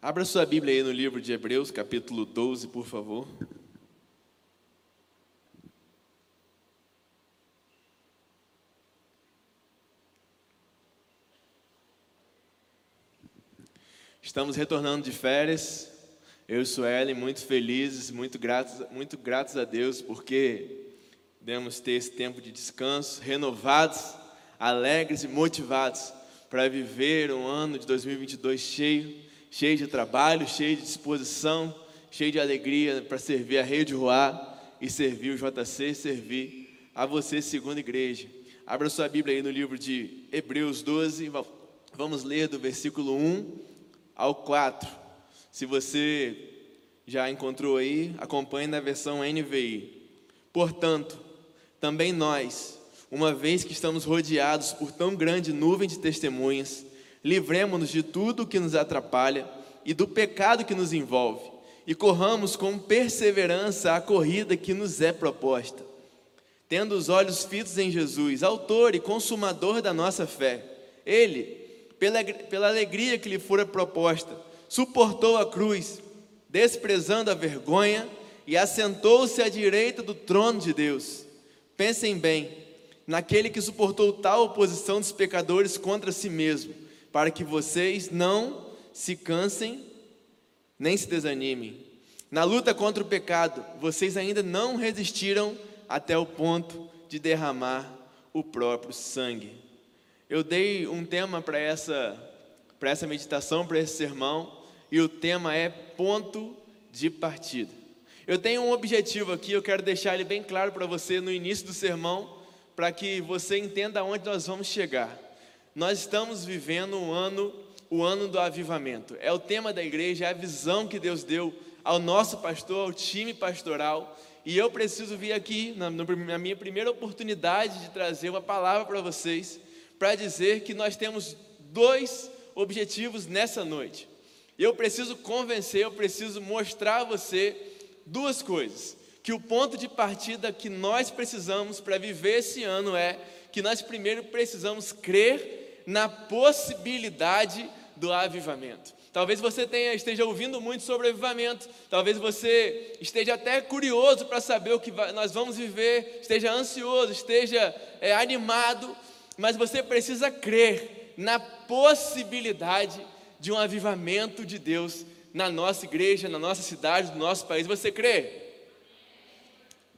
Abra sua Bíblia aí no livro de Hebreus, capítulo 12, por favor. Estamos retornando de férias. Eu e Suelen muito felizes, muito gratos, muito gratos a Deus porque podemos ter esse tempo de descanso, renovados, alegres e motivados para viver um ano de 2022 cheio cheio de trabalho, cheio de disposição, cheio de alegria para servir a Rede Ruá e servir o JC, servir a você, segunda igreja. Abra sua Bíblia aí no livro de Hebreus 12, vamos ler do versículo 1 ao 4. Se você já encontrou aí, acompanhe na versão NVI. Portanto, também nós, uma vez que estamos rodeados por tão grande nuvem de testemunhas, livremos-nos de tudo que nos atrapalha e do pecado que nos envolve, e corramos com perseverança a corrida que nos é proposta. Tendo os olhos fitos em Jesus, autor e consumador da nossa fé, ele, pela, pela alegria que lhe fora proposta, suportou a cruz, desprezando a vergonha, e assentou-se à direita do trono de Deus. Pensem bem, naquele que suportou tal oposição dos pecadores contra si mesmo para que vocês não se cansem nem se desanimem. Na luta contra o pecado, vocês ainda não resistiram até o ponto de derramar o próprio sangue. Eu dei um tema para essa, para essa meditação, para esse sermão, e o tema é ponto de partida. Eu tenho um objetivo aqui, eu quero deixar ele bem claro para você no início do sermão, para que você entenda aonde nós vamos chegar. Nós estamos vivendo um ano, o ano do avivamento. É o tema da igreja, é a visão que Deus deu ao nosso pastor, ao time pastoral. E eu preciso vir aqui, na, na minha primeira oportunidade de trazer uma palavra para vocês, para dizer que nós temos dois objetivos nessa noite. Eu preciso convencer, eu preciso mostrar a você duas coisas. Que o ponto de partida que nós precisamos para viver esse ano é que nós primeiro precisamos crer na possibilidade do avivamento. Talvez você tenha, esteja ouvindo muito sobre avivamento, talvez você esteja até curioso para saber o que nós vamos viver, esteja ansioso, esteja é, animado, mas você precisa crer na possibilidade de um avivamento de Deus na nossa igreja, na nossa cidade, no nosso país. Você crê?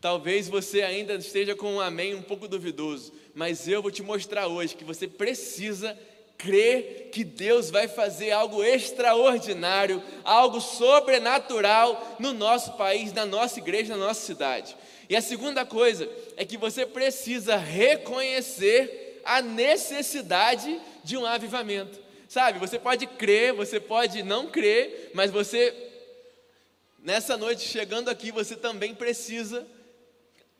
Talvez você ainda esteja com um amém um pouco duvidoso, mas eu vou te mostrar hoje que você precisa crer que Deus vai fazer algo extraordinário, algo sobrenatural no nosso país, na nossa igreja, na nossa cidade. E a segunda coisa é que você precisa reconhecer a necessidade de um avivamento. Sabe, você pode crer, você pode não crer, mas você, nessa noite chegando aqui, você também precisa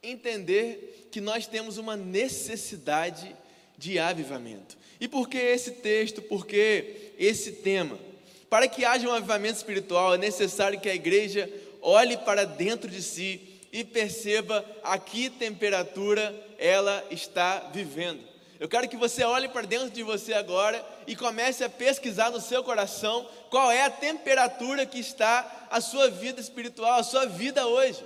entender que nós temos uma necessidade de avivamento. E por que esse texto? Por que esse tema? Para que haja um avivamento espiritual, é necessário que a igreja olhe para dentro de si e perceba a que temperatura ela está vivendo. Eu quero que você olhe para dentro de você agora e comece a pesquisar no seu coração qual é a temperatura que está a sua vida espiritual, a sua vida hoje.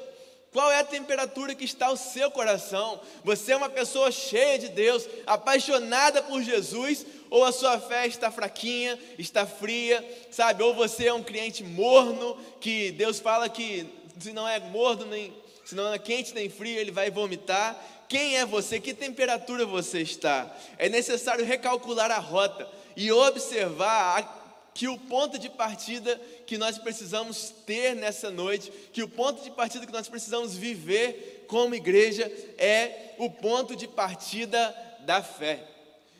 Qual é a temperatura que está o seu coração? Você é uma pessoa cheia de Deus, apaixonada por Jesus, ou a sua fé está fraquinha, está fria, sabe? Ou você é um cliente morno, que Deus fala que se não é morno, nem, se não é quente nem frio, ele vai vomitar. Quem é você? Que temperatura você está? É necessário recalcular a rota e observar a que o ponto de partida que nós precisamos ter nessa noite, que o ponto de partida que nós precisamos viver como igreja é o ponto de partida da fé.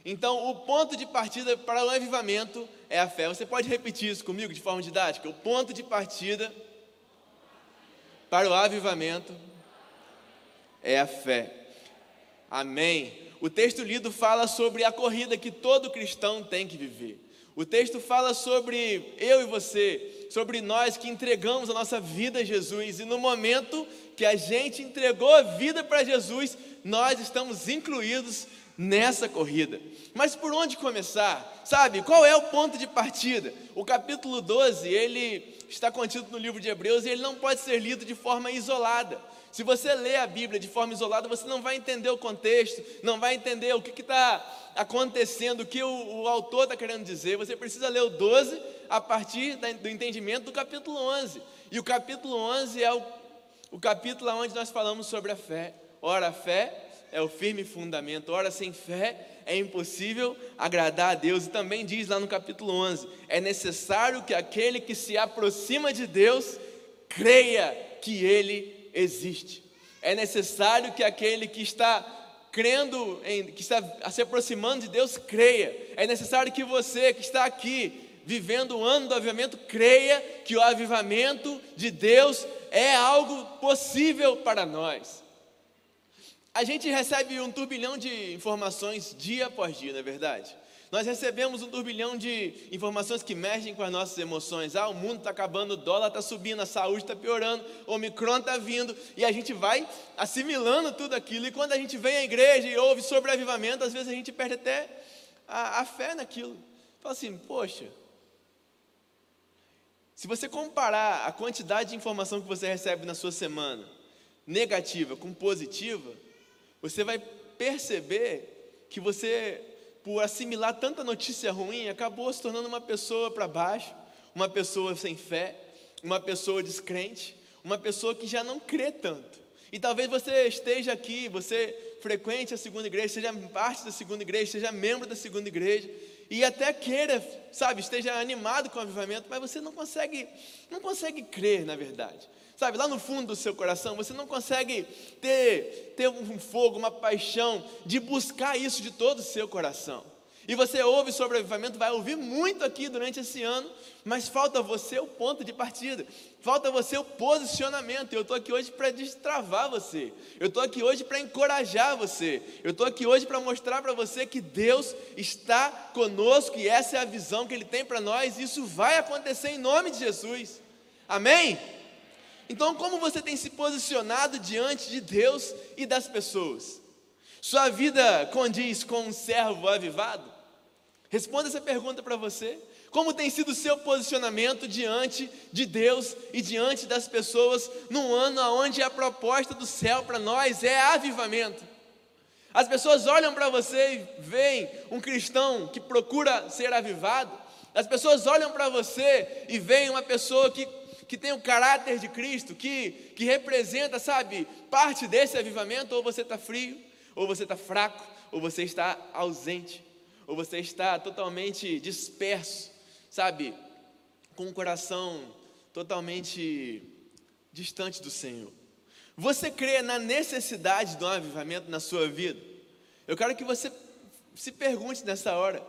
Então, o ponto de partida para o avivamento é a fé. Você pode repetir isso comigo de forma didática? O ponto de partida para o avivamento é a fé. Amém. O texto lido fala sobre a corrida que todo cristão tem que viver. O texto fala sobre eu e você, sobre nós que entregamos a nossa vida a Jesus, e no momento que a gente entregou a vida para Jesus, nós estamos incluídos nessa corrida. Mas por onde começar? Sabe, qual é o ponto de partida? O capítulo 12, ele está contido no livro de Hebreus e ele não pode ser lido de forma isolada. Se você lê a Bíblia de forma isolada, você não vai entender o contexto, não vai entender o que está acontecendo, o que o, o autor está querendo dizer. Você precisa ler o 12 a partir do entendimento do capítulo 11. E o capítulo 11 é o, o capítulo onde nós falamos sobre a fé. Ora, a fé é o firme fundamento. Ora, sem fé é impossível agradar a Deus. E também diz lá no capítulo 11: é necessário que aquele que se aproxima de Deus creia que Ele existe. É necessário que aquele que está crendo, em, que está se aproximando de Deus, creia. É necessário que você que está aqui, vivendo o ano do avivamento, creia que o avivamento de Deus é algo possível para nós. A gente recebe um turbilhão de informações dia após dia, não é verdade? Nós recebemos um turbilhão de informações que mexem com as nossas emoções. Ah, o mundo está acabando, o dólar está subindo, a saúde está piorando, o Omicron está vindo, e a gente vai assimilando tudo aquilo. E quando a gente vem à igreja e ouve sobre avivamento, às vezes a gente perde até a, a fé naquilo. Fala assim, poxa, se você comparar a quantidade de informação que você recebe na sua semana, negativa com positiva, você vai perceber que você por assimilar tanta notícia ruim, acabou se tornando uma pessoa para baixo, uma pessoa sem fé, uma pessoa descrente, uma pessoa que já não crê tanto. E talvez você esteja aqui, você frequente a segunda igreja, seja parte da segunda igreja, seja membro da segunda igreja, e até queira, sabe, esteja animado com o avivamento, mas você não consegue, não consegue crer na verdade. Sabe, lá no fundo do seu coração, você não consegue ter, ter um fogo, uma paixão de buscar isso de todo o seu coração. E você ouve sobre avivamento, vai ouvir muito aqui durante esse ano, mas falta você o ponto de partida, falta você o posicionamento. Eu estou aqui hoje para destravar você, eu estou aqui hoje para encorajar você, eu estou aqui hoje para mostrar para você que Deus está conosco e essa é a visão que Ele tem para nós, isso vai acontecer em nome de Jesus. Amém? Então, como você tem se posicionado diante de Deus e das pessoas? Sua vida condiz com um servo avivado? Responda essa pergunta para você. Como tem sido o seu posicionamento diante de Deus e diante das pessoas num ano onde a proposta do céu para nós é avivamento? As pessoas olham para você e veem um cristão que procura ser avivado. As pessoas olham para você e veem uma pessoa que que tem o caráter de Cristo, que, que representa, sabe, parte desse avivamento, ou você está frio, ou você está fraco, ou você está ausente, ou você está totalmente disperso, sabe, com o coração totalmente distante do Senhor. Você crê na necessidade de um avivamento na sua vida? Eu quero que você se pergunte nessa hora,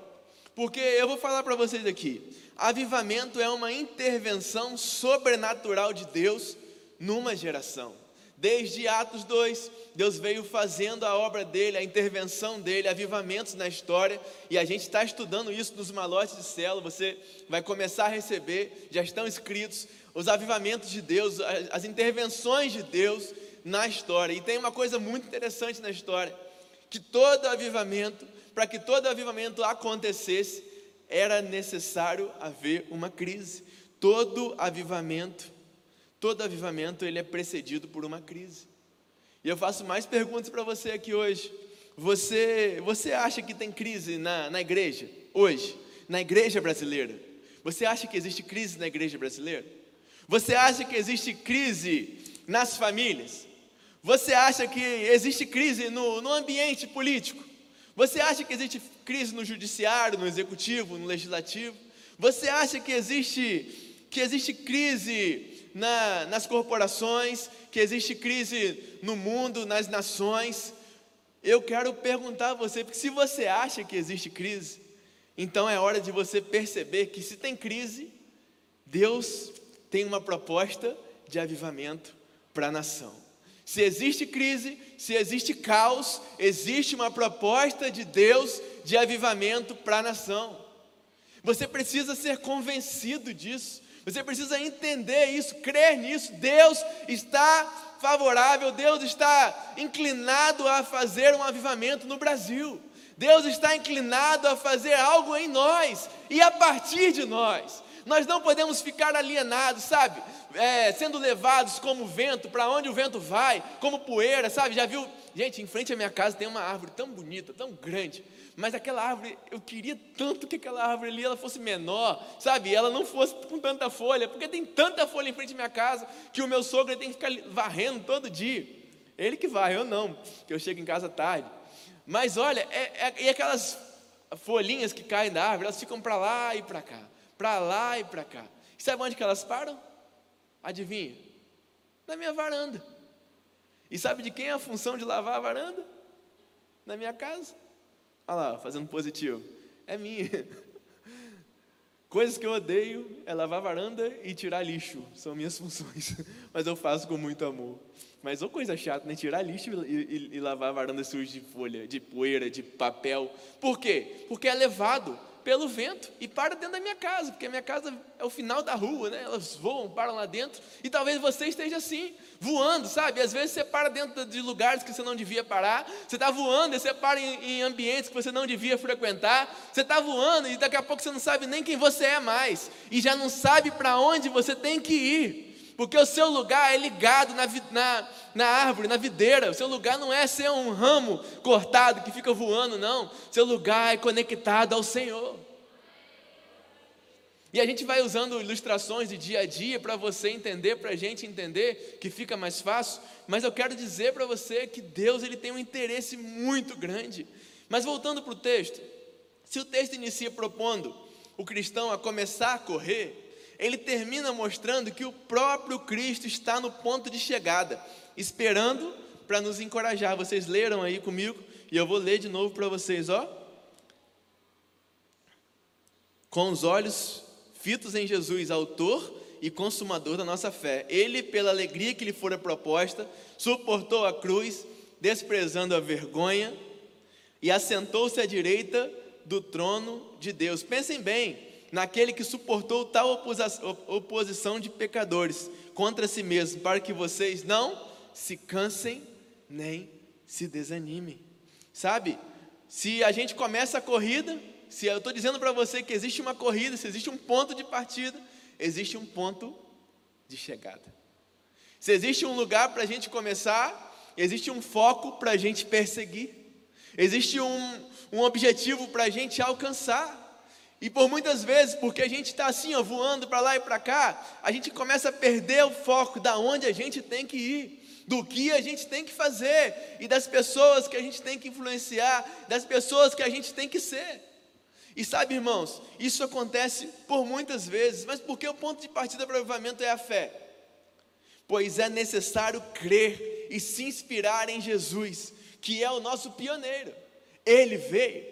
porque eu vou falar para vocês aqui. Avivamento é uma intervenção sobrenatural de Deus numa geração. Desde Atos 2, Deus veio fazendo a obra dele, a intervenção dele, avivamentos na história, e a gente está estudando isso nos malotes de célula. Você vai começar a receber, já estão escritos, os avivamentos de Deus, as intervenções de Deus na história. E tem uma coisa muito interessante na história: que todo avivamento, para que todo avivamento acontecesse, era necessário haver uma crise. Todo avivamento, todo avivamento ele é precedido por uma crise. E eu faço mais perguntas para você aqui hoje. Você, você acha que tem crise na, na igreja hoje? Na igreja brasileira? Você acha que existe crise na igreja brasileira? Você acha que existe crise nas famílias? Você acha que existe crise no, no ambiente político? Você acha que existe crise no judiciário, no executivo, no legislativo? Você acha que existe, que existe crise na, nas corporações, que existe crise no mundo, nas nações? Eu quero perguntar a você, porque se você acha que existe crise, então é hora de você perceber que se tem crise, Deus tem uma proposta de avivamento para a nação. Se existe crise, se existe caos, existe uma proposta de Deus de avivamento para a nação. Você precisa ser convencido disso. Você precisa entender isso, crer nisso. Deus está favorável, Deus está inclinado a fazer um avivamento no Brasil. Deus está inclinado a fazer algo em nós e a partir de nós. Nós não podemos ficar alienados, sabe? É, sendo levados como vento, para onde o vento vai, como poeira, sabe? Já viu? Gente, em frente à minha casa tem uma árvore tão bonita, tão grande, mas aquela árvore, eu queria tanto que aquela árvore ali ela fosse menor, sabe? Ela não fosse com tanta folha, porque tem tanta folha em frente à minha casa que o meu sogro tem que ficar varrendo todo dia. Ele que varre, eu não, que eu chego em casa tarde. Mas olha, é, é, e aquelas folhinhas que caem da árvore, elas ficam para lá e para cá, para lá e para cá. E sabe onde que elas param? Adivinha? Na minha varanda. E sabe de quem é a função de lavar a varanda? Na minha casa. Olha lá, fazendo positivo. É minha. Coisas que eu odeio é lavar varanda e tirar lixo. São minhas funções. Mas eu faço com muito amor. Mas ou coisa chata, né? Tirar lixo e, e, e lavar varanda suja de folha, de poeira, de papel. Por quê? Porque é levado pelo vento e para dentro da minha casa, porque a minha casa é o final da rua, né? Elas voam, param lá dentro. E talvez você esteja assim, voando, sabe? Às vezes você para dentro de lugares que você não devia parar. Você está voando e você para em, em, ambientes que você não devia frequentar. Você está voando e daqui a pouco você não sabe nem quem você é mais. E já não sabe para onde você tem que ir porque o seu lugar é ligado na, na, na, árvore, na videira. O seu lugar não é ser um ramo cortado que fica voando, não. O seu lugar é conectado ao Senhor. E a gente vai usando ilustrações de dia a dia para você entender, para a gente entender, que fica mais fácil. Mas eu quero dizer para você que Deus ele tem um interesse muito grande. Mas voltando para o texto, se o texto inicia propondo o cristão a começar a correr, ele termina mostrando que o próprio Cristo está no ponto de chegada, esperando para nos encorajar. Vocês leram aí comigo e eu vou ler de novo para vocês, ó. Com os olhos fitos em Jesus, autor e consumador da nossa fé. Ele, pela alegria que lhe fora proposta, suportou a cruz, desprezando a vergonha, e assentou-se à direita do trono de Deus. Pensem bem, naquele que suportou tal oposição de pecadores contra si mesmo, para que vocês não se cansem nem se desanimem. Sabe? Se a gente começa a corrida, se eu estou dizendo para você que existe uma corrida, se existe um ponto de partida, existe um ponto de chegada. Se existe um lugar para a gente começar, existe um foco para a gente perseguir, existe um, um objetivo para a gente alcançar. E por muitas vezes, porque a gente está assim, ó, voando para lá e para cá, a gente começa a perder o foco da onde a gente tem que ir, do que a gente tem que fazer e das pessoas que a gente tem que influenciar, das pessoas que a gente tem que ser. E sabe, irmãos, isso acontece por muitas vezes, mas porque o ponto de partida para o avivamento é a fé. Pois é necessário crer e se inspirar em Jesus, que é o nosso pioneiro. Ele veio,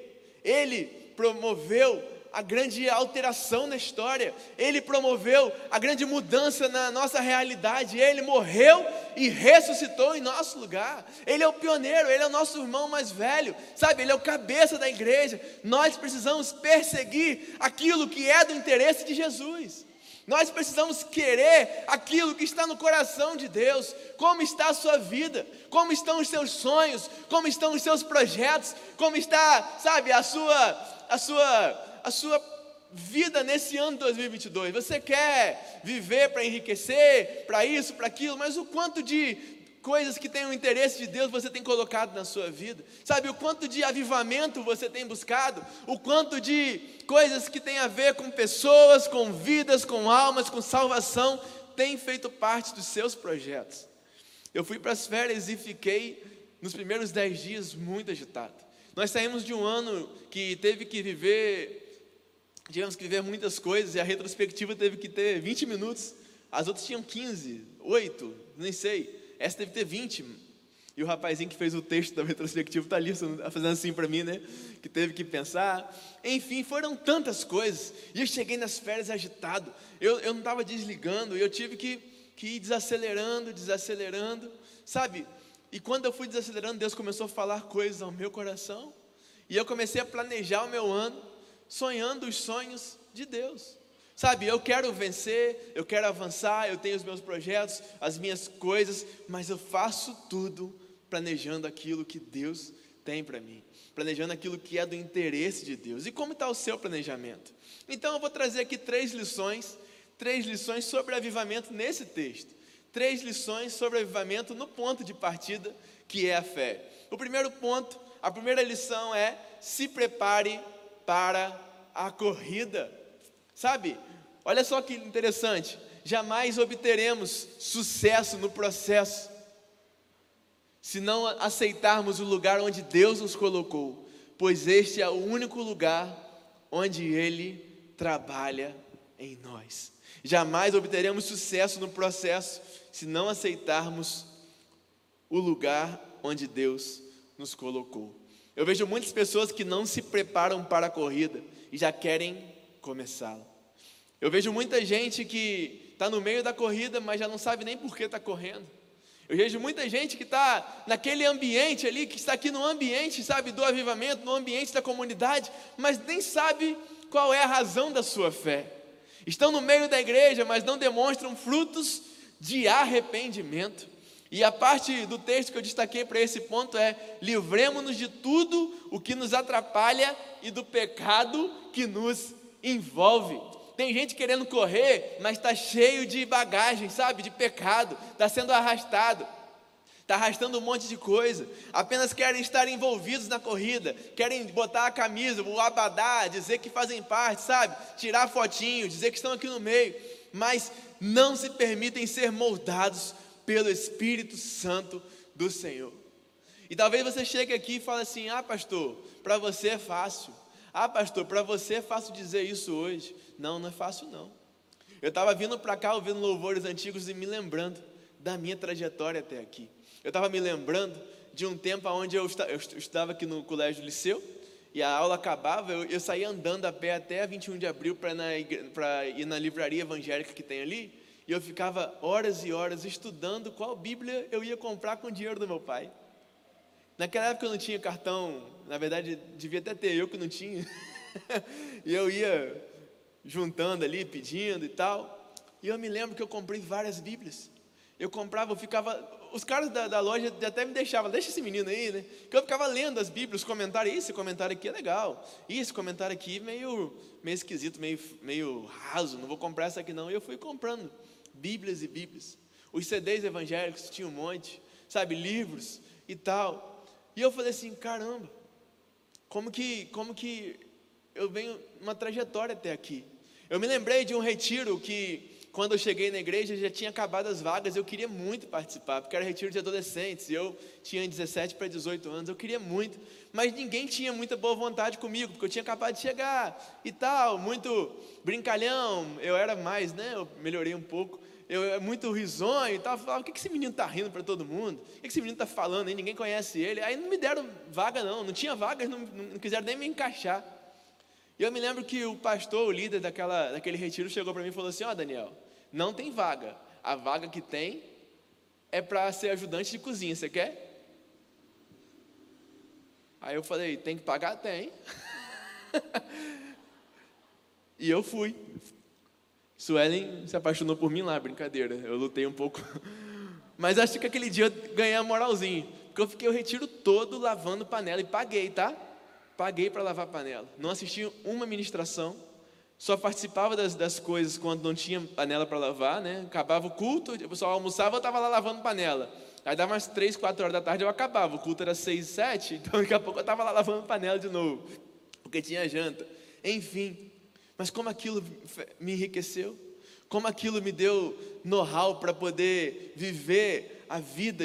ele promoveu a grande alteração na história, ele promoveu a grande mudança na nossa realidade, ele morreu e ressuscitou em nosso lugar. Ele é o pioneiro, ele é o nosso irmão mais velho, sabe? Ele é o cabeça da igreja. Nós precisamos perseguir aquilo que é do interesse de Jesus. Nós precisamos querer aquilo que está no coração de Deus. Como está a sua vida? Como estão os seus sonhos? Como estão os seus projetos? Como está, sabe, a sua a sua a sua vida nesse ano 2022. Você quer viver para enriquecer, para isso, para aquilo, mas o quanto de coisas que têm o interesse de Deus você tem colocado na sua vida? Sabe o quanto de avivamento você tem buscado? O quanto de coisas que têm a ver com pessoas, com vidas, com almas, com salvação, tem feito parte dos seus projetos? Eu fui para as férias e fiquei nos primeiros dez dias muito agitado. Nós saímos de um ano que teve que viver tivemos que ver muitas coisas e a retrospectiva teve que ter 20 minutos. As outras tinham 15, 8, nem sei. Essa teve que ter 20. E o rapazinho que fez o texto da retrospectiva está ali fazendo assim para mim, né? Que teve que pensar. Enfim, foram tantas coisas. E eu cheguei nas férias agitado. Eu, eu não estava desligando. Eu tive que, que ir desacelerando, desacelerando. Sabe? E quando eu fui desacelerando, Deus começou a falar coisas ao meu coração. E eu comecei a planejar o meu ano sonhando os sonhos de Deus. Sabe, eu quero vencer, eu quero avançar, eu tenho os meus projetos, as minhas coisas, mas eu faço tudo planejando aquilo que Deus tem para mim, planejando aquilo que é do interesse de Deus. E como está o seu planejamento? Então eu vou trazer aqui três lições, três lições sobre avivamento nesse texto. Três lições sobre avivamento no ponto de partida que é a fé. O primeiro ponto, a primeira lição é: se prepare para a corrida. Sabe? Olha só que interessante. Jamais obteremos sucesso no processo se não aceitarmos o lugar onde Deus nos colocou, pois este é o único lugar onde Ele trabalha em nós. Jamais obteremos sucesso no processo se não aceitarmos o lugar onde Deus nos colocou. Eu vejo muitas pessoas que não se preparam para a corrida e já querem começá-la. Eu vejo muita gente que está no meio da corrida, mas já não sabe nem por que está correndo. Eu vejo muita gente que está naquele ambiente ali, que está aqui no ambiente, sabe, do avivamento, no ambiente da comunidade, mas nem sabe qual é a razão da sua fé. Estão no meio da igreja, mas não demonstram frutos de arrependimento. E a parte do texto que eu destaquei para esse ponto é: livremos-nos de tudo o que nos atrapalha e do pecado que nos envolve. Tem gente querendo correr, mas está cheio de bagagem, sabe? De pecado, está sendo arrastado, está arrastando um monte de coisa. Apenas querem estar envolvidos na corrida, querem botar a camisa, o abadá, dizer que fazem parte, sabe? Tirar fotinho, dizer que estão aqui no meio, mas não se permitem ser moldados pelo Espírito Santo do Senhor. E talvez você chegue aqui e fale assim: ah, pastor, para você é fácil. Ah, pastor, para você é fácil dizer isso hoje. Não, não é fácil não. Eu estava vindo para cá ouvindo louvores antigos e me lembrando da minha trajetória até aqui. Eu estava me lembrando de um tempo onde eu, estudava aqui no colégio liceu e a aula acabava, eu, eu saía andando a pé até 21 de abril para ir na livraria evangélica que tem ali e eu ficava horas e horas estudando qual Bíblia eu ia comprar com o dinheiro do meu pai. Naquela época eu não tinha cartão, na verdade devia até ter eu que não tinha. e eu ia juntando ali, pedindo e tal. E eu me lembro que eu comprei várias Bíblias. Eu comprava, eu ficava. Os caras da, da loja até me deixavam, deixa esse menino aí, né? Que eu ficava lendo as Bíblias, os comentários. Esse comentário aqui é legal. Ih, esse comentário aqui meio, meio esquisito, meio, meio raso. Não vou comprar essa aqui não. E eu fui comprando. Bíblias e Bíblias. Os CDs evangélicos tinha um monte, sabe, livros e tal. E eu falei assim, caramba, como que, como que eu venho uma trajetória até aqui? Eu me lembrei de um retiro que quando eu cheguei na igreja já tinha acabado as vagas, eu queria muito participar, porque era retiro de adolescentes, e eu tinha 17 para 18 anos, eu queria muito, mas ninguém tinha muita boa vontade comigo, porque eu tinha acabado de chegar e tal, muito brincalhão, eu era mais, né? Eu melhorei um pouco, eu é muito risonho e tal, falava, o que esse menino está rindo para todo mundo? O que esse menino está falando aí? Ninguém conhece ele. Aí não me deram vaga não, não tinha vagas, não, não quiseram nem me encaixar. E eu me lembro que o pastor, o líder daquela, daquele retiro, chegou para mim e falou assim: Ó, oh, Daniel, não tem vaga. A vaga que tem é para ser ajudante de cozinha. Você quer? Aí eu falei: tem que pagar? Tem. e eu fui. Suelen se apaixonou por mim lá, brincadeira. Eu lutei um pouco. Mas acho que aquele dia eu ganhei a moralzinho. Porque eu fiquei o retiro todo lavando panela e paguei, tá? Paguei para lavar panela. Não assisti uma ministração. Só participava das, das coisas quando não tinha panela para lavar, né? Acabava o culto, o pessoal almoçava, eu estava lá lavando panela. Aí dava umas 3, 4 horas da tarde eu acabava. O culto era 6, 7, então daqui a pouco eu estava lá lavando panela de novo. Porque tinha janta. Enfim. Mas como aquilo me enriqueceu, como aquilo me deu know-how para poder viver a vida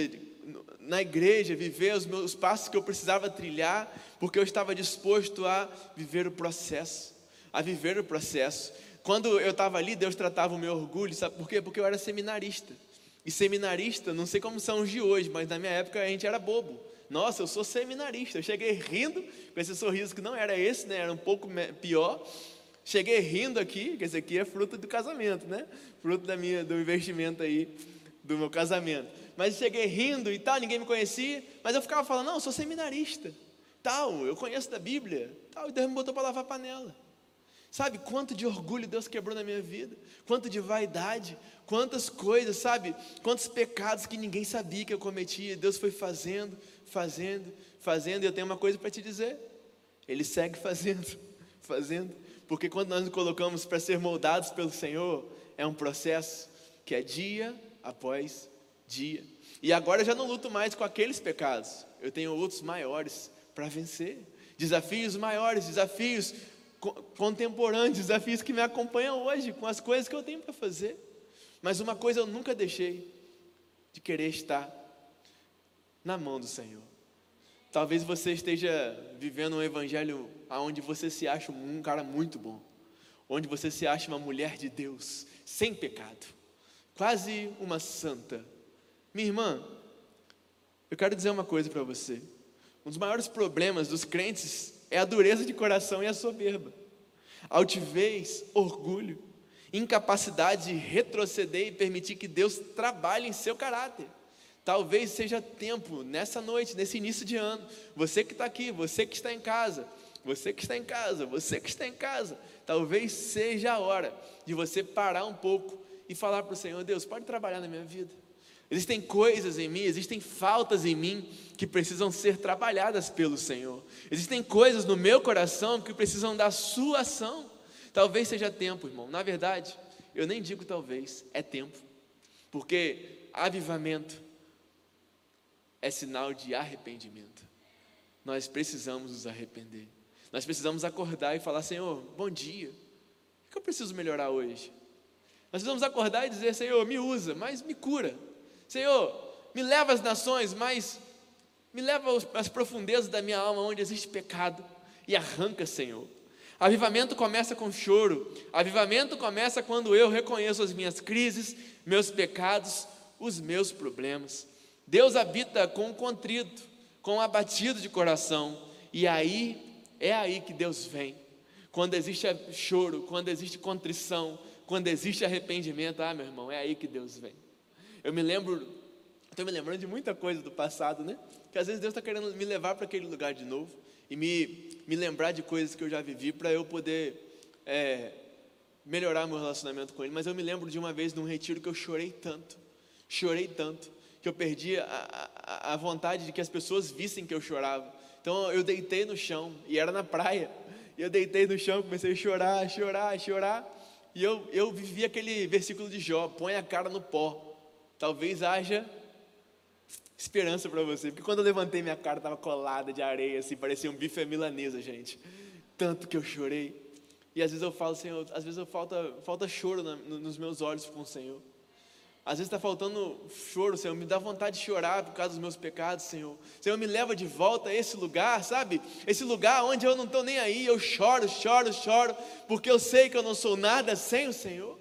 na igreja, viver os meus passos que eu precisava trilhar, porque eu estava disposto a viver o processo, a viver o processo. Quando eu estava ali, Deus tratava o meu orgulho, sabe por quê? Porque eu era seminarista. E seminarista, não sei como são os de hoje, mas na minha época a gente era bobo. Nossa, eu sou seminarista. Eu cheguei rindo com esse sorriso que não era esse, né? Era um pouco pior. Cheguei rindo aqui, que esse aqui é fruto do casamento, né? Fruto da minha, do investimento aí do meu casamento. Mas cheguei rindo e tal, ninguém me conhecia, mas eu ficava falando, não, eu sou seminarista, tal, eu conheço da Bíblia, tal, e Deus me botou para lavar panela. Sabe quanto de orgulho Deus quebrou na minha vida? Quanto de vaidade? Quantas coisas, sabe? Quantos pecados que ninguém sabia que eu cometia. Deus foi fazendo, fazendo, fazendo. E eu tenho uma coisa para te dizer: Ele segue fazendo, fazendo. Porque quando nós nos colocamos para ser moldados pelo Senhor, é um processo que é dia após dia. E agora eu já não luto mais com aqueles pecados, eu tenho outros maiores para vencer. Desafios maiores, desafios contemporâneos, desafios que me acompanham hoje, com as coisas que eu tenho para fazer. Mas uma coisa eu nunca deixei de querer estar na mão do Senhor. Talvez você esteja vivendo um evangelho onde você se acha um cara muito bom, onde você se acha uma mulher de Deus, sem pecado, quase uma santa. Minha irmã, eu quero dizer uma coisa para você. Um dos maiores problemas dos crentes é a dureza de coração e a soberba, altivez, orgulho, incapacidade de retroceder e permitir que Deus trabalhe em seu caráter. Talvez seja tempo, nessa noite, nesse início de ano, você que está aqui, você que está em casa, você que está em casa, você que está em casa, talvez seja a hora de você parar um pouco e falar para o Senhor: Deus, pode trabalhar na minha vida. Existem coisas em mim, existem faltas em mim que precisam ser trabalhadas pelo Senhor. Existem coisas no meu coração que precisam da sua ação. Talvez seja tempo, irmão. Na verdade, eu nem digo talvez, é tempo. Porque avivamento é sinal de arrependimento. Nós precisamos nos arrepender. Nós precisamos acordar e falar: Senhor, bom dia. O que eu preciso melhorar hoje? Nós precisamos acordar e dizer: Senhor, me usa, mas me cura. Senhor, me leva às nações, mas me leva às profundezas da minha alma, onde existe pecado, e arranca, Senhor. Avivamento começa com choro. Avivamento começa quando eu reconheço as minhas crises, meus pecados, os meus problemas. Deus habita com o contrito, com o abatido de coração. E aí, é aí que Deus vem. Quando existe choro, quando existe contrição, quando existe arrependimento, ah, meu irmão, é aí que Deus vem. Eu me lembro, estou me lembrando de muita coisa do passado, né? Que às vezes Deus está querendo me levar para aquele lugar de novo e me, me lembrar de coisas que eu já vivi para eu poder é, melhorar meu relacionamento com Ele. Mas eu me lembro de uma vez num retiro que eu chorei tanto, chorei tanto, que eu perdi a, a, a vontade de que as pessoas vissem que eu chorava. Então eu deitei no chão e era na praia. E eu deitei no chão, comecei a chorar, chorar, chorar. E eu, eu vivi aquele versículo de Jó: põe a cara no pó talvez haja esperança para você. Porque quando eu levantei minha cara, estava colada de areia, assim, parecia um bife milanesa, gente. Tanto que eu chorei. E às vezes eu falo, Senhor, às vezes eu falta, falta choro na, nos meus olhos com o Senhor. Às vezes está faltando choro, Senhor. Me dá vontade de chorar por causa dos meus pecados, Senhor. Senhor, me leva de volta a esse lugar, sabe? Esse lugar onde eu não estou nem aí. Eu choro, choro, choro, porque eu sei que eu não sou nada sem o Senhor.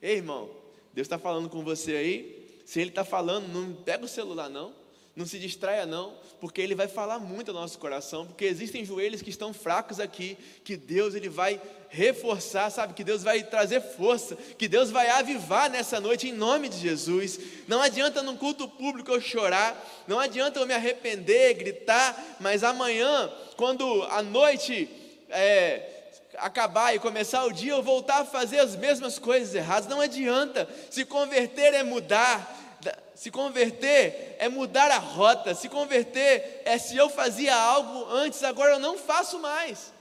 Ei, irmão, Deus está falando com você aí. Se Ele está falando, não pega o celular, não. Não se distraia, não, porque Ele vai falar muito ao nosso coração, porque existem joelhos que estão fracos aqui, que Deus Ele vai reforçar, sabe? Que Deus vai trazer força, que Deus vai avivar nessa noite em nome de Jesus. Não adianta num culto público eu chorar, não adianta eu me arrepender, gritar, mas amanhã, quando a noite é, acabar e começar o dia, eu voltar a fazer as mesmas coisas erradas. Não adianta. Se converter é mudar. Se converter é mudar a rota. Se converter é se eu fazia algo antes, agora eu não faço mais.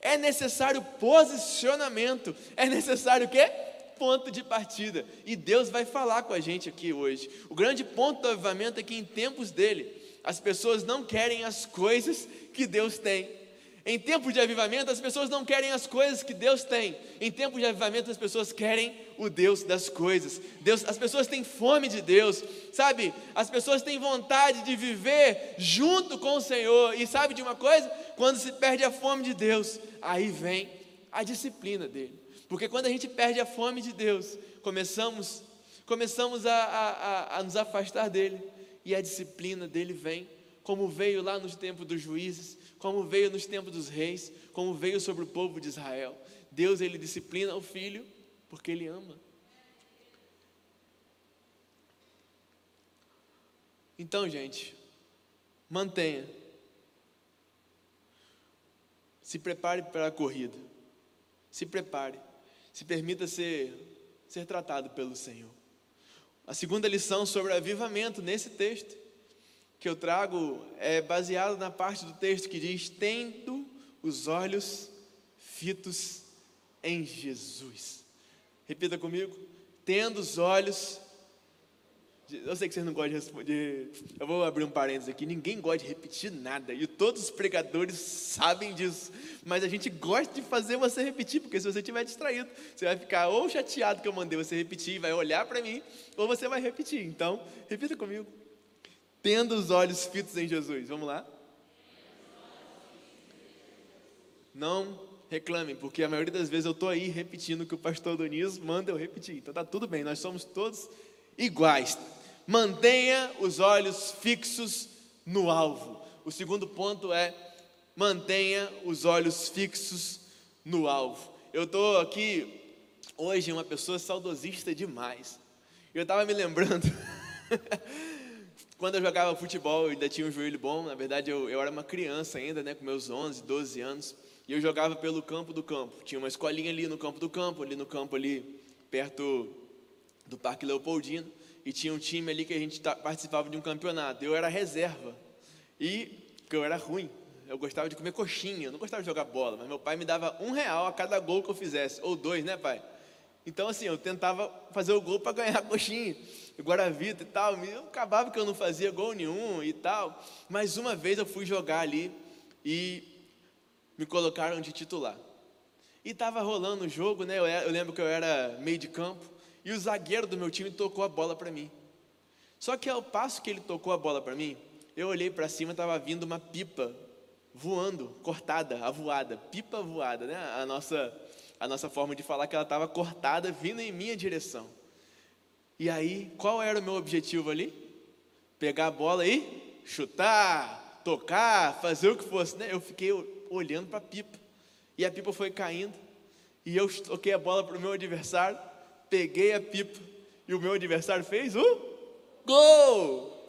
É necessário posicionamento. É necessário o quê? Ponto de partida. E Deus vai falar com a gente aqui hoje. O grande ponto do avivamento é que em tempos dele, as pessoas não querem as coisas que Deus tem. Em tempos de avivamento, as pessoas não querem as coisas que Deus tem. Em tempos de avivamento, as pessoas querem o Deus das coisas. Deus, as pessoas têm fome de Deus, sabe? As pessoas têm vontade de viver junto com o Senhor. E sabe de uma coisa? Quando se perde a fome de Deus, aí vem a disciplina dele. Porque quando a gente perde a fome de Deus, começamos, começamos a, a, a nos afastar dele. E a disciplina dele vem, como veio lá nos tempos dos juízes como veio nos tempos dos reis, como veio sobre o povo de Israel. Deus ele disciplina o filho porque ele ama. Então, gente, mantenha. Se prepare para a corrida. Se prepare. Se permita ser, ser tratado pelo Senhor. A segunda lição sobre avivamento nesse texto que eu trago é baseado na parte do texto que diz: tendo os olhos fitos em Jesus. Repita comigo: tendo os olhos eu sei que vocês não gostam de responder. Eu vou abrir um parênteses aqui. Ninguém gosta de repetir nada. E todos os pregadores sabem disso. Mas a gente gosta de fazer você repetir, porque se você estiver distraído, você vai ficar ou chateado que eu mandei você repetir, vai olhar para mim, ou você vai repetir. Então, repita comigo. Tendo os olhos fitos em Jesus. Vamos lá? Não reclamem, porque a maioria das vezes eu estou aí repetindo o que o pastor Doniz manda eu repetir. Então tá tudo bem, nós somos todos iguais mantenha os olhos fixos no alvo. O segundo ponto é mantenha os olhos fixos no alvo. Eu estou aqui hoje uma pessoa saudosista demais. Eu estava me lembrando, quando eu jogava futebol, eu ainda tinha um joelho bom, na verdade eu, eu era uma criança ainda, né, com meus 11, 12 anos, e eu jogava pelo campo do campo. Tinha uma escolinha ali no campo do campo, ali no campo ali perto do Parque Leopoldino e tinha um time ali que a gente participava de um campeonato. Eu era reserva. E, porque eu era ruim, eu gostava de comer coxinha, eu não gostava de jogar bola, mas meu pai me dava um real a cada gol que eu fizesse, ou dois, né, pai? Então, assim, eu tentava fazer o gol para ganhar a coxinha, Guaravita e tal. Eu acabava que eu não fazia gol nenhum e tal. Mas uma vez eu fui jogar ali e me colocaram de titular. E estava rolando o jogo, né? Eu, eu lembro que eu era meio de campo e o zagueiro do meu time tocou a bola para mim. Só que ao passo que ele tocou a bola para mim, eu olhei para cima, estava vindo uma pipa voando, cortada, avoada, pipa voada, né? A nossa a nossa forma de falar que ela estava cortada, vindo em minha direção. E aí, qual era o meu objetivo ali? Pegar a bola e chutar, tocar, fazer o que fosse, né? Eu fiquei olhando para a pipa. E a pipa foi caindo. E eu toquei a bola para o meu adversário peguei a pipa e o meu adversário fez o gol.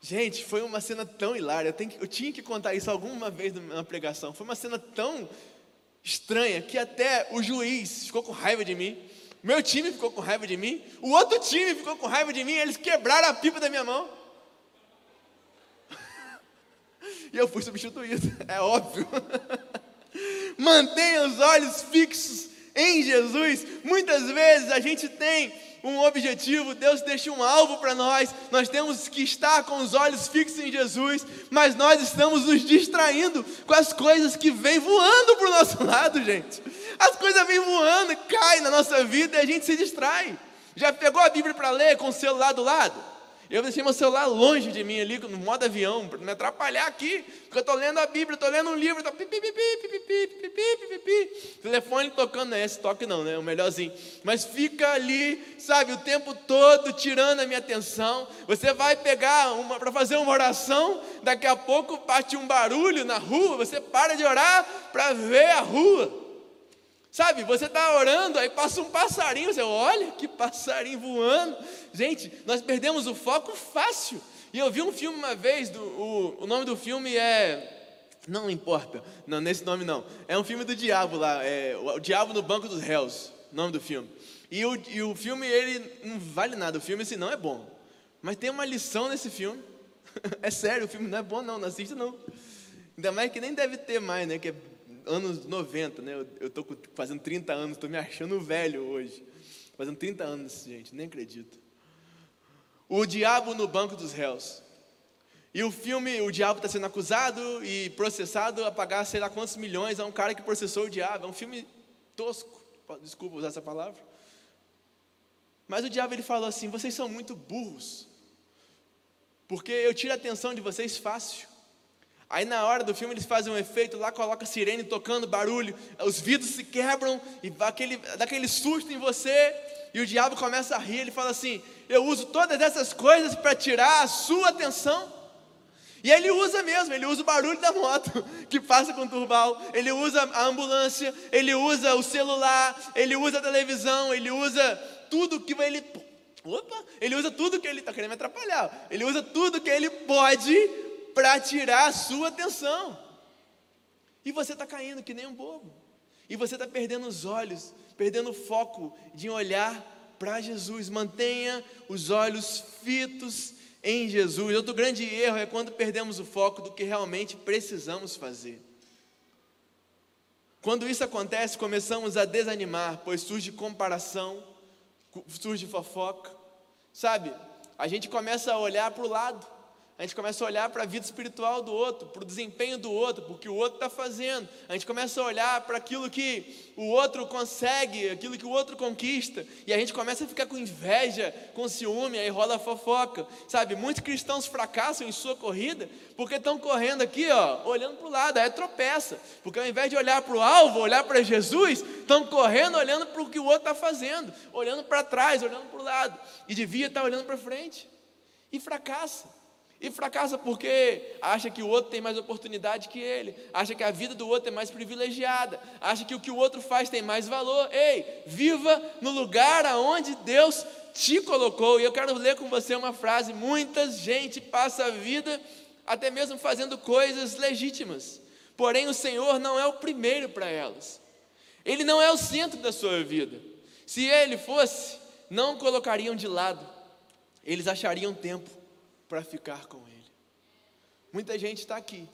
Gente, foi uma cena tão hilária. Eu, que, eu tinha que contar isso alguma vez na pregação. Foi uma cena tão estranha que até o juiz ficou com raiva de mim. Meu time ficou com raiva de mim. O outro time ficou com raiva de mim. Eles quebraram a pipa da minha mão. e eu fui substituído. É óbvio. Mantenha os olhos fixos em Jesus. Muitas vezes a gente tem um objetivo, Deus deixa um alvo para nós, nós temos que estar com os olhos fixos em Jesus, mas nós estamos nos distraindo com as coisas que vêm voando para o nosso lado, gente. As coisas vêm voando, caem na nossa vida e a gente se distrai. Já pegou a Bíblia para ler com o celular do lado? Eu deixei meu celular longe de mim ali, no modo avião, para me atrapalhar aqui, porque eu estou lendo a Bíblia, estou lendo um livro, estou pipi, pipi, pipi, pipi, pipi, pipi, telefone tocando, não é esse toque não, né, o melhorzinho, mas fica ali, sabe, o tempo todo tirando a minha atenção, você vai pegar uma, para fazer uma oração, daqui a pouco parte um barulho na rua, você para de orar para ver a rua, Sabe, você está orando, aí passa um passarinho, você olha que passarinho voando. Gente, nós perdemos o foco fácil. E eu vi um filme uma vez, do, o, o nome do filme é. Não importa, não, nesse nome não. É um filme do diabo lá, é, o, Diabo no Banco dos Réus, nome do filme. E o, e o filme, ele não vale nada, o filme assim não é bom. Mas tem uma lição nesse filme. é sério, o filme não é bom não, não assista não. Ainda mais que nem deve ter mais, né? Que é anos 90, né? Eu estou fazendo 30 anos, estou me achando velho hoje. Fazendo 30 anos, gente, nem acredito. O Diabo no Banco dos Réus. E o filme, o diabo está sendo acusado e processado a pagar sei lá quantos milhões a um cara que processou o diabo. É um filme tosco, desculpa usar essa palavra. Mas o diabo ele falou assim: vocês são muito burros, porque eu tiro a atenção de vocês fácil. Aí na hora do filme eles fazem um efeito lá, coloca sirene tocando barulho, os vidros se quebram e aquele, dá aquele susto em você, e o diabo começa a rir, ele fala assim: Eu uso todas essas coisas para tirar a sua atenção. E ele usa mesmo, ele usa o barulho da moto que passa com o turbal, ele usa a ambulância, ele usa o celular, ele usa a televisão, ele usa tudo que ele. Opa! Ele usa tudo que ele. Está querendo me atrapalhar. Ele usa tudo que ele pode para tirar a sua atenção. E você está caindo que nem um bobo. E você está perdendo os olhos, perdendo o foco de olhar para Jesus. Mantenha os olhos fitos em Jesus. Outro grande erro é quando perdemos o foco do que realmente precisamos fazer. Quando isso acontece, começamos a desanimar, pois surge comparação, surge fofoca. Sabe, a gente começa a olhar para o lado a gente começa a olhar para a vida espiritual do outro, para o desempenho do outro, para o que o outro está fazendo. A gente começa a olhar para aquilo que o outro consegue, aquilo que o outro conquista. E a gente começa a ficar com inveja, com ciúme, aí rola fofoca. Sabe, muitos cristãos fracassam em sua corrida porque estão correndo aqui, ó, olhando para o lado, aí tropeça. Porque ao invés de olhar para o alvo, olhar para Jesus, estão correndo olhando para o que o outro está fazendo, olhando para trás, olhando para o lado. E devia estar tá olhando para frente. E fracassa. E fracassa porque acha que o outro tem mais oportunidade que ele, acha que a vida do outro é mais privilegiada, acha que o que o outro faz tem mais valor. Ei, viva no lugar aonde Deus te colocou. E eu quero ler com você uma frase: muita gente passa a vida até mesmo fazendo coisas legítimas, porém o Senhor não é o primeiro para elas. Ele não é o centro da sua vida. Se ele fosse, não colocariam de lado. Eles achariam tempo para ficar com Ele. Muita gente está aqui,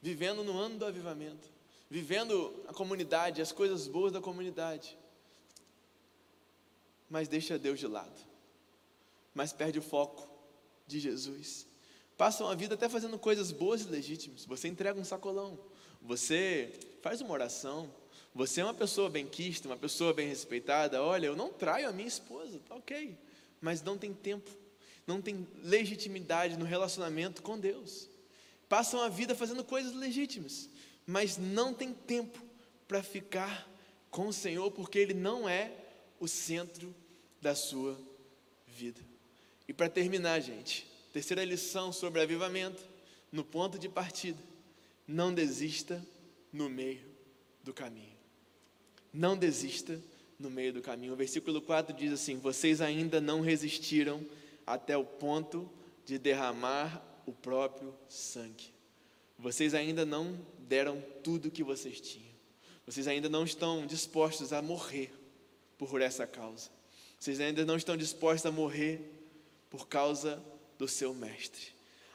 vivendo no ano do avivamento, vivendo a comunidade, as coisas boas da comunidade, mas deixa Deus de lado, mas perde o foco de Jesus. Passam a vida até fazendo coisas boas e legítimas. Você entrega um sacolão, você faz uma oração, você é uma pessoa benquista, uma pessoa bem respeitada. Olha, eu não traio a minha esposa, tá ok, mas não tem tempo não tem legitimidade no relacionamento com Deus. Passam a vida fazendo coisas legítimas, mas não tem tempo para ficar com o Senhor, porque Ele não é o centro da sua vida. E para terminar, gente, terceira lição sobre avivamento, no ponto de partida, não desista no meio do caminho. Não desista no meio do caminho. O versículo 4 diz assim: Vocês ainda não resistiram até o ponto de derramar o próprio sangue. Vocês ainda não deram tudo que vocês tinham. Vocês ainda não estão dispostos a morrer por essa causa. Vocês ainda não estão dispostos a morrer por causa do seu mestre.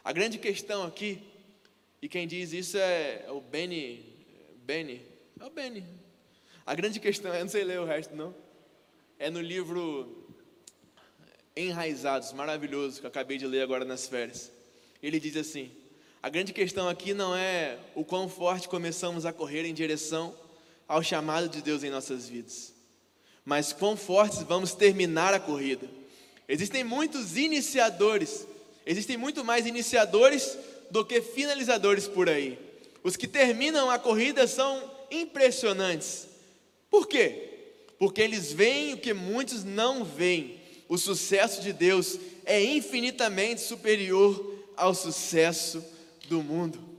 A grande questão aqui, e quem diz isso é o Benny, Benny, é o Benny. A grande questão, eu não sei ler o resto não, é no livro Enraizados, maravilhoso, que eu acabei de ler agora nas férias. Ele diz assim: a grande questão aqui não é o quão forte começamos a correr em direção ao chamado de Deus em nossas vidas, mas quão fortes vamos terminar a corrida. Existem muitos iniciadores, existem muito mais iniciadores do que finalizadores por aí. Os que terminam a corrida são impressionantes. Por quê? Porque eles veem o que muitos não veem o sucesso de Deus é infinitamente superior ao sucesso do mundo.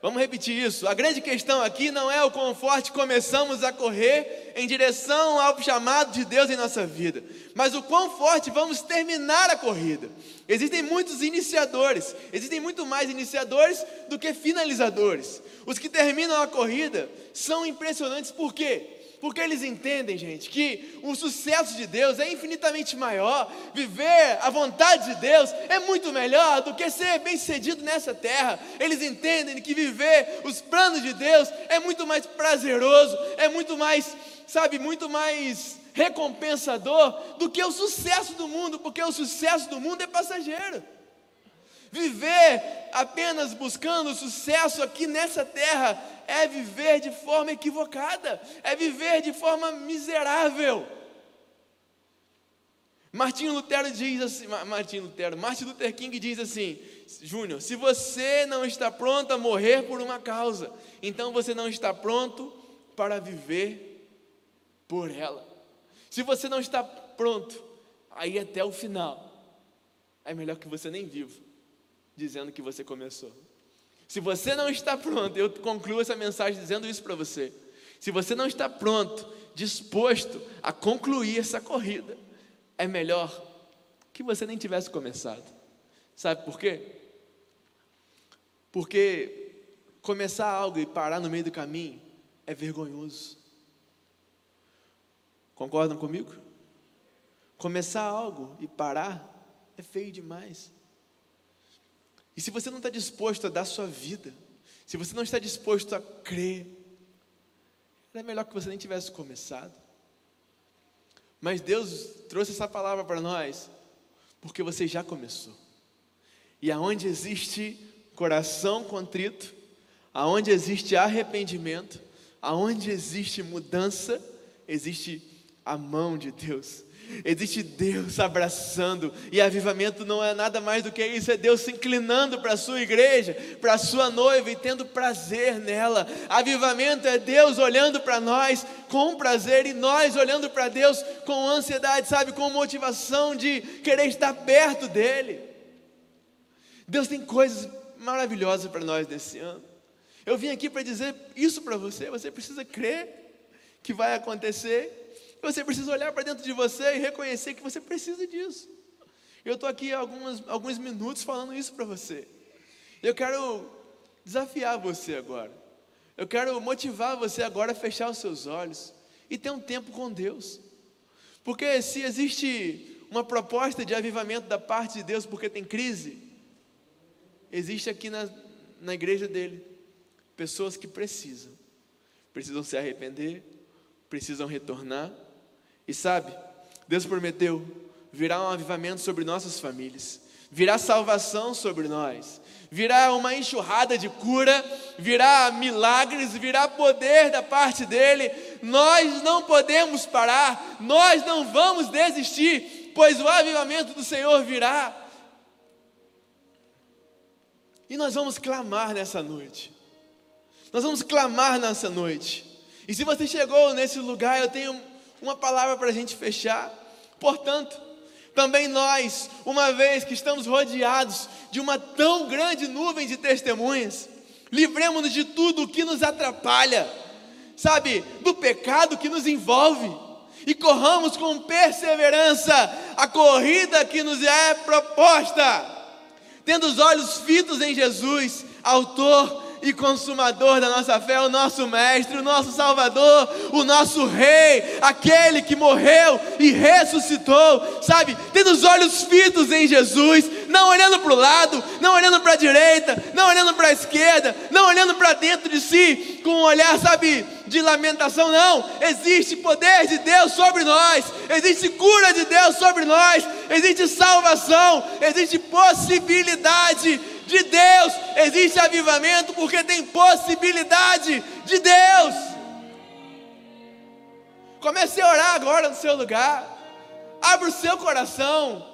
Vamos repetir isso. A grande questão aqui não é o quão forte começamos a correr em direção ao chamado de Deus em nossa vida, mas o quão forte vamos terminar a corrida. Existem muitos iniciadores, existem muito mais iniciadores do que finalizadores. Os que terminam a corrida são impressionantes, por quê? Porque eles entendem, gente, que o sucesso de Deus é infinitamente maior, viver a vontade de Deus é muito melhor do que ser bem-sucedido nessa terra. Eles entendem que viver os planos de Deus é muito mais prazeroso, é muito mais, sabe, muito mais recompensador do que o sucesso do mundo, porque o sucesso do mundo é passageiro. Viver apenas buscando sucesso aqui nessa terra é viver de forma equivocada, é viver de forma miserável. Martinho Lutero diz assim, Lutero, Martin Luther King diz assim, Júnior, se você não está pronto a morrer por uma causa, então você não está pronto para viver por ela. Se você não está pronto aí até o final, é melhor que você nem viva dizendo que você começou. Se você não está pronto, eu concluo essa mensagem dizendo isso para você. Se você não está pronto, disposto a concluir essa corrida, é melhor que você nem tivesse começado. Sabe por quê? Porque Começar algo e parar no meio do caminho é vergonhoso. Concordam comigo? Começar algo e parar é feio demais. E se você não está disposto a dar sua vida, se você não está disposto a crer, é melhor que você nem tivesse começado. Mas Deus trouxe essa palavra para nós, porque você já começou. E aonde existe coração contrito, aonde existe arrependimento, aonde existe mudança, existe a mão de Deus. Existe Deus abraçando, e avivamento não é nada mais do que isso, é Deus se inclinando para a sua igreja, para a sua noiva e tendo prazer nela. Avivamento é Deus olhando para nós com prazer e nós olhando para Deus com ansiedade, sabe, com motivação de querer estar perto dEle. Deus tem coisas maravilhosas para nós nesse ano. Eu vim aqui para dizer isso para você, você precisa crer que vai acontecer você precisa olhar para dentro de você e reconhecer que você precisa disso. Eu estou aqui alguns, alguns minutos falando isso para você. Eu quero desafiar você agora. Eu quero motivar você agora a fechar os seus olhos e ter um tempo com Deus. Porque se existe uma proposta de avivamento da parte de Deus porque tem crise, existe aqui na, na igreja dele pessoas que precisam, precisam se arrepender, precisam retornar e sabe, Deus prometeu: virá um avivamento sobre nossas famílias, virá salvação sobre nós, virá uma enxurrada de cura, virá milagres, virá poder da parte dEle. Nós não podemos parar, nós não vamos desistir, pois o avivamento do Senhor virá. E nós vamos clamar nessa noite. Nós vamos clamar nessa noite. E se você chegou nesse lugar, eu tenho uma palavra para a gente fechar. Portanto, também nós, uma vez que estamos rodeados de uma tão grande nuvem de testemunhas, livremos-nos de tudo o que nos atrapalha, sabe, do pecado que nos envolve, e corramos com perseverança a corrida que nos é proposta, tendo os olhos fitos em Jesus, Autor e consumador da nossa fé, o nosso Mestre, o nosso Salvador, o nosso Rei, aquele que morreu e ressuscitou, sabe? Tendo os olhos fitos em Jesus, não olhando para o lado, não olhando para a direita, não olhando para a esquerda, não olhando para dentro de si, com um olhar, sabe, de lamentação, não. Existe poder de Deus sobre nós, existe cura de Deus sobre nós, existe salvação, existe possibilidade de Deus, existe avivamento porque tem possibilidade de Deus. Comece a orar agora no seu lugar, abra o seu coração.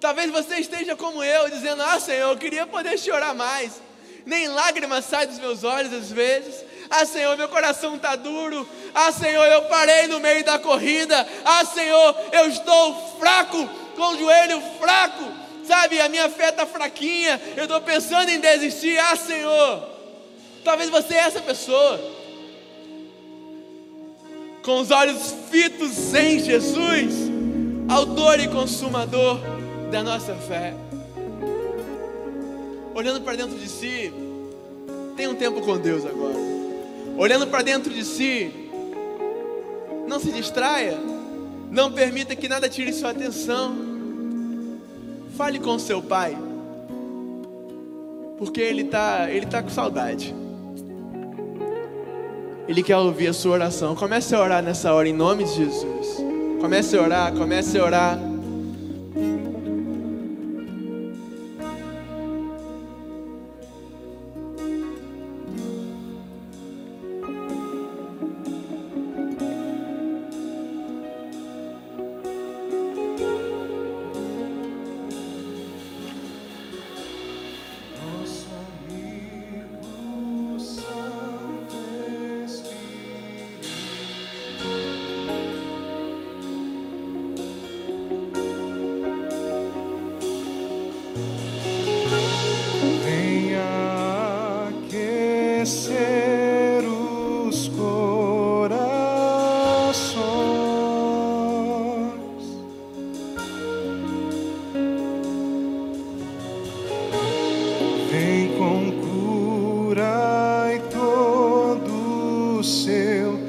Talvez você esteja como eu, dizendo: Ah, Senhor, eu queria poder chorar mais. Nem lágrimas saem dos meus olhos às vezes. Ah, Senhor, meu coração está duro. Ah, Senhor, eu parei no meio da corrida. Ah, Senhor, eu estou fraco, com o joelho fraco sabe, a minha fé está fraquinha, eu estou pensando em desistir. Ah, Senhor, talvez você é essa pessoa, com os olhos fitos em Jesus, Autor e Consumador da nossa fé, olhando para dentro de si, tem um tempo com Deus agora, olhando para dentro de si, não se distraia, não permita que nada tire sua atenção. Fale com seu pai. Porque ele está ele tá com saudade. Ele quer ouvir a sua oração. Comece a orar nessa hora em nome de Jesus. Comece a orar, comece a orar. Pai todo seu.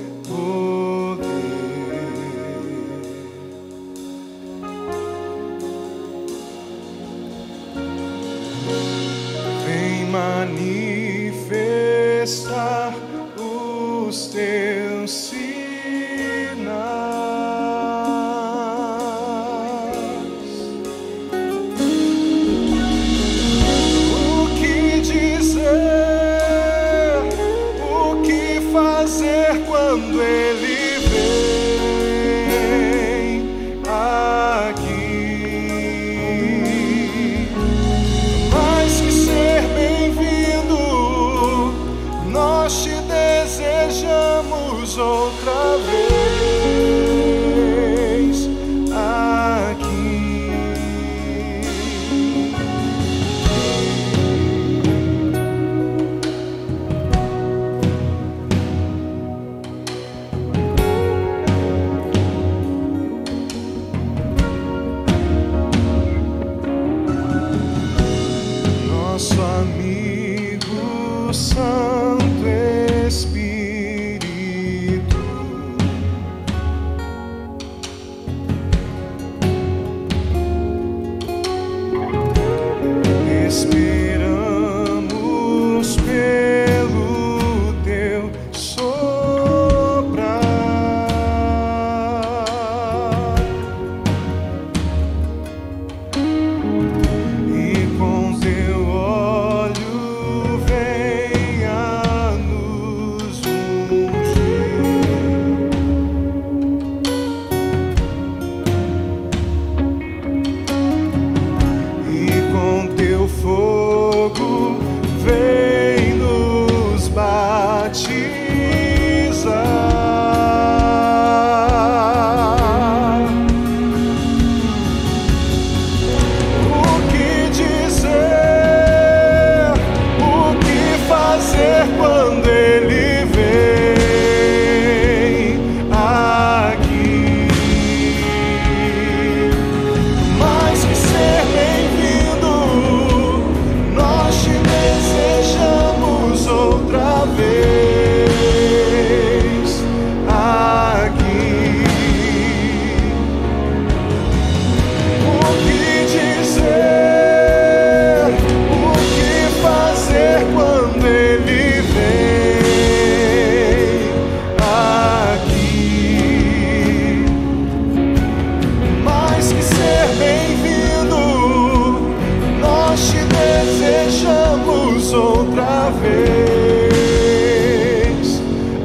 vez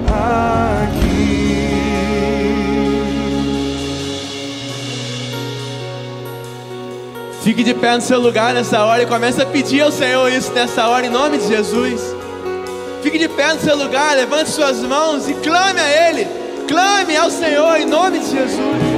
aqui. Fique de pé no seu lugar nessa hora e comece a pedir ao Senhor isso nessa hora, em nome de Jesus. Fique de pé no seu lugar, levante suas mãos e clame a Ele, clame ao Senhor em nome de Jesus.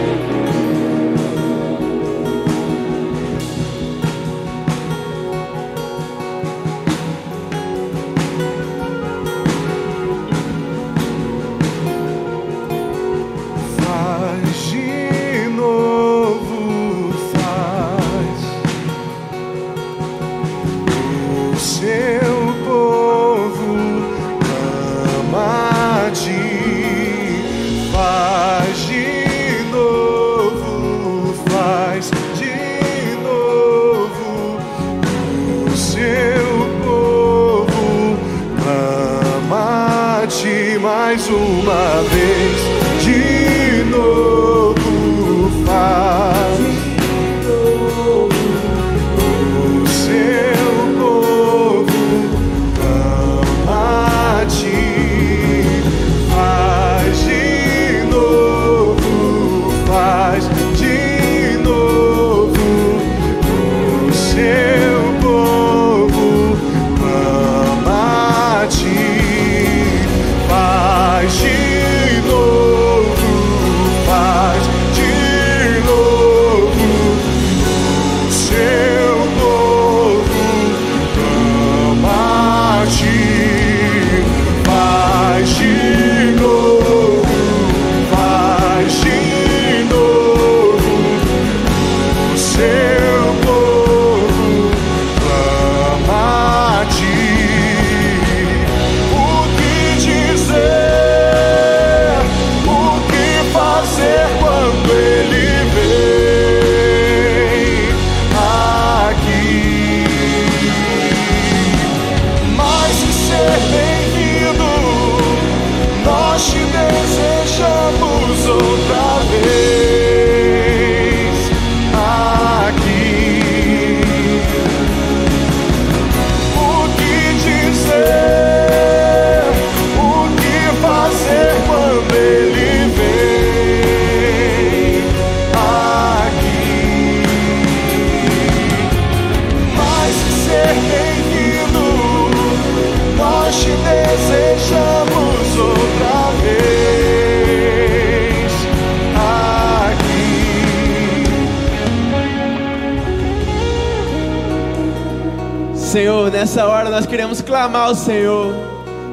Senhor, nessa hora nós queremos clamar ao Senhor,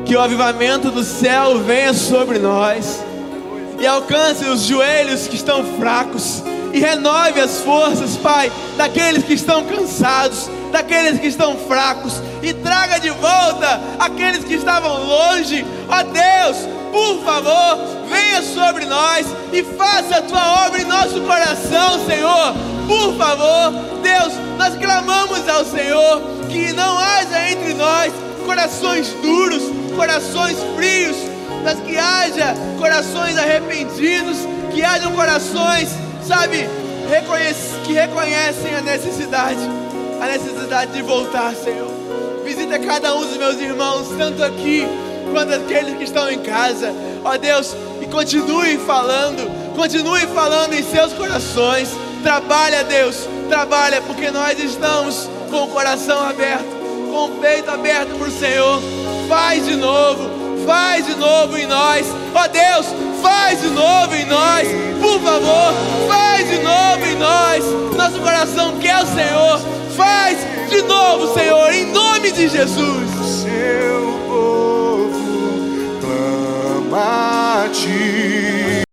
que o avivamento do céu venha sobre nós e alcance os joelhos que estão fracos e renove as forças, Pai, daqueles que estão cansados, daqueles que estão fracos e traga de volta aqueles que estavam longe. Ó Deus, por favor, venha sobre nós e faça a tua obra em nosso coração, Senhor. Por favor, Deus, nós clamamos ao Senhor que não haja entre nós corações duros, corações frios, mas que haja corações arrependidos, que hajam corações, sabe, que reconhecem a necessidade, a necessidade de voltar, Senhor. Visita cada um dos meus irmãos, tanto aqui quanto aqueles que estão em casa, ó Deus, e continue falando, continue falando em seus corações. Trabalha, Deus, trabalha, porque nós estamos com o coração aberto, com o peito aberto para o Senhor. Faz de novo faz de novo em nós. Ó oh Deus, faz de novo em nós. Por favor, faz de novo em nós. Nosso coração quer o Senhor. Faz de novo, Senhor, em nome de Jesus. Seu povo clama a ti.